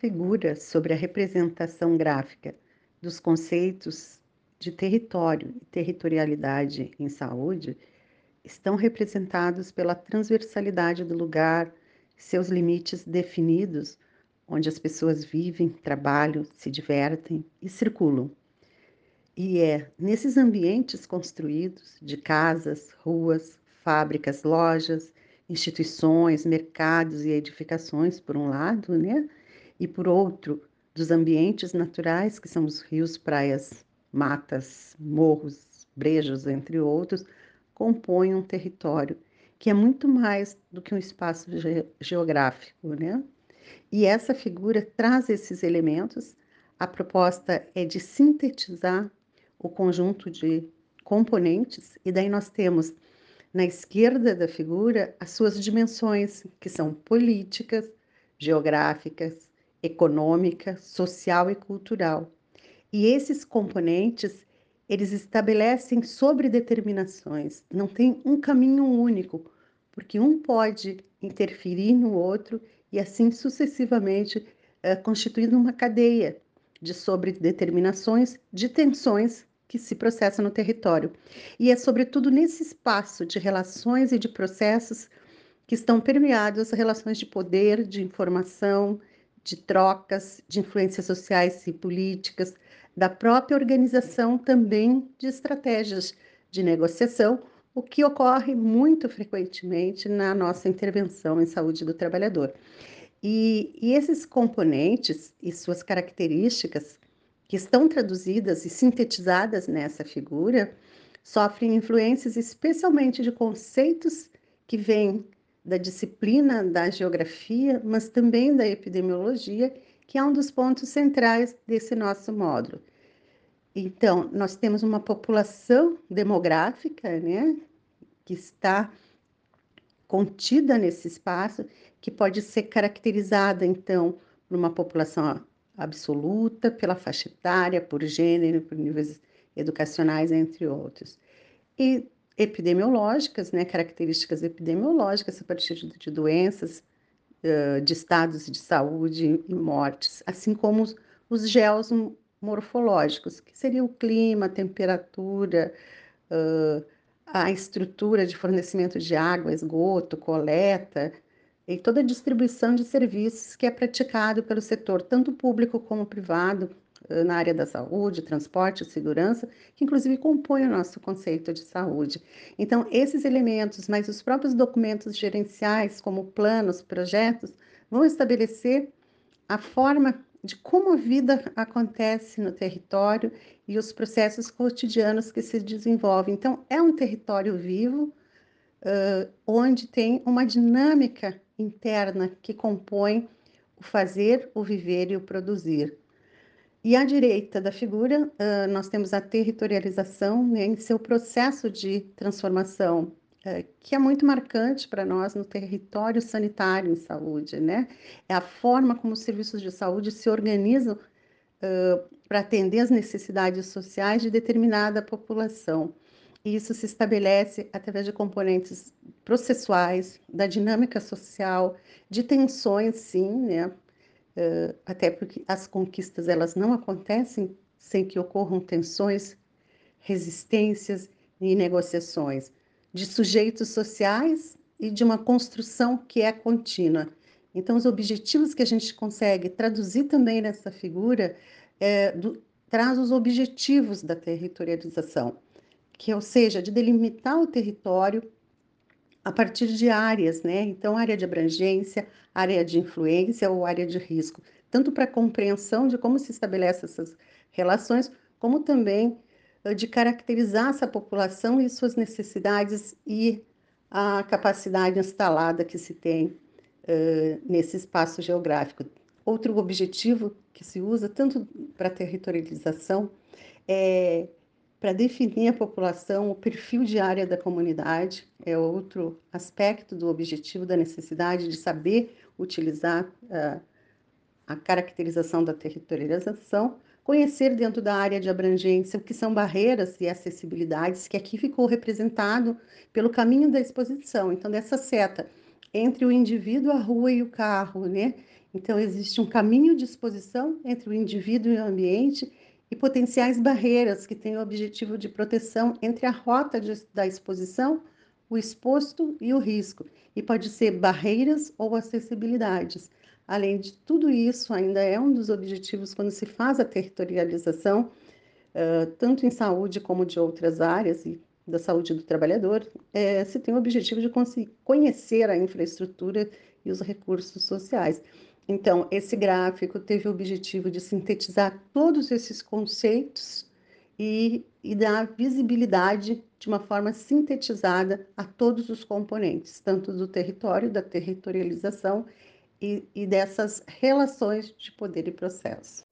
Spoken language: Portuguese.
figura sobre a representação gráfica dos conceitos de território e territorialidade em saúde estão representados pela transversalidade do lugar, seus limites definidos, onde as pessoas vivem, trabalham, se divertem e circulam. E é nesses ambientes construídos de casas, ruas, fábricas, lojas, instituições, mercados e edificações, por um lado, né? E por outro, dos ambientes naturais, que são os rios, praias, matas, morros, brejos, entre outros, compõem um território que é muito mais do que um espaço ge geográfico, né? E essa figura traz esses elementos. A proposta é de sintetizar o conjunto de componentes, e daí nós temos na esquerda da figura as suas dimensões, que são políticas, geográficas, econômica, social e cultural. E esses componentes, eles estabelecem sobredeterminações, não tem um caminho único, porque um pode interferir no outro e assim sucessivamente, eh, constituindo uma cadeia de sobredeterminações, de tensões que se processam no território. E é sobretudo nesse espaço de relações e de processos que estão permeados as relações de poder, de informação, de trocas, de influências sociais e políticas, da própria organização também de estratégias de negociação, o que ocorre muito frequentemente na nossa intervenção em saúde do trabalhador. E, e esses componentes e suas características, que estão traduzidas e sintetizadas nessa figura, sofrem influências especialmente de conceitos que vêm da disciplina da geografia, mas também da epidemiologia, que é um dos pontos centrais desse nosso módulo. Então, nós temos uma população demográfica, né, que está contida nesse espaço, que pode ser caracterizada, então, por uma população absoluta, pela faixa etária, por gênero, por níveis educacionais, entre outros. E epidemiológicas, né, características epidemiológicas a partir de doenças, de estados de saúde e mortes, assim como os, os geos morfológicos, que seria o clima, a temperatura, a estrutura de fornecimento de água, esgoto, coleta, e toda a distribuição de serviços que é praticado pelo setor, tanto público como privado, na área da saúde, transporte, segurança, que inclusive compõe o nosso conceito de saúde. Então, esses elementos, mas os próprios documentos gerenciais, como planos, projetos, vão estabelecer a forma de como a vida acontece no território e os processos cotidianos que se desenvolvem. Então, é um território vivo, uh, onde tem uma dinâmica interna que compõe o fazer, o viver e o produzir. E à direita da figura, uh, nós temos a territorialização né, em seu processo de transformação, uh, que é muito marcante para nós no território sanitário em saúde, né? É a forma como os serviços de saúde se organizam uh, para atender as necessidades sociais de determinada população. E isso se estabelece através de componentes processuais, da dinâmica social, de tensões, sim, né? Uh, até porque as conquistas elas não acontecem sem que ocorram tensões, resistências e negociações de sujeitos sociais e de uma construção que é contínua. Então, os objetivos que a gente consegue traduzir também nessa figura é, do, traz os objetivos da territorialização, que ou seja, de delimitar o território a partir de áreas, né? Então, área de abrangência, área de influência ou área de risco, tanto para compreensão de como se estabelecem essas relações, como também de caracterizar essa população e suas necessidades e a capacidade instalada que se tem uh, nesse espaço geográfico. Outro objetivo que se usa tanto para territorialização é para definir a população, o perfil de área da comunidade é outro aspecto do objetivo da necessidade de saber utilizar uh, a caracterização da territorialização, conhecer dentro da área de abrangência o que são barreiras e acessibilidades, que aqui ficou representado pelo caminho da exposição. Então, dessa seta entre o indivíduo, a rua e o carro, né? Então, existe um caminho de exposição entre o indivíduo e o ambiente e potenciais barreiras que têm o objetivo de proteção entre a rota de, da exposição, o exposto e o risco, e pode ser barreiras ou acessibilidades. Além de tudo isso, ainda é um dos objetivos quando se faz a territorialização, uh, tanto em saúde como de outras áreas, e da saúde do trabalhador, é, se tem o objetivo de conhecer a infraestrutura e os recursos sociais. Então, esse gráfico teve o objetivo de sintetizar todos esses conceitos e, e dar visibilidade de uma forma sintetizada a todos os componentes, tanto do território, da territorialização e, e dessas relações de poder e processo.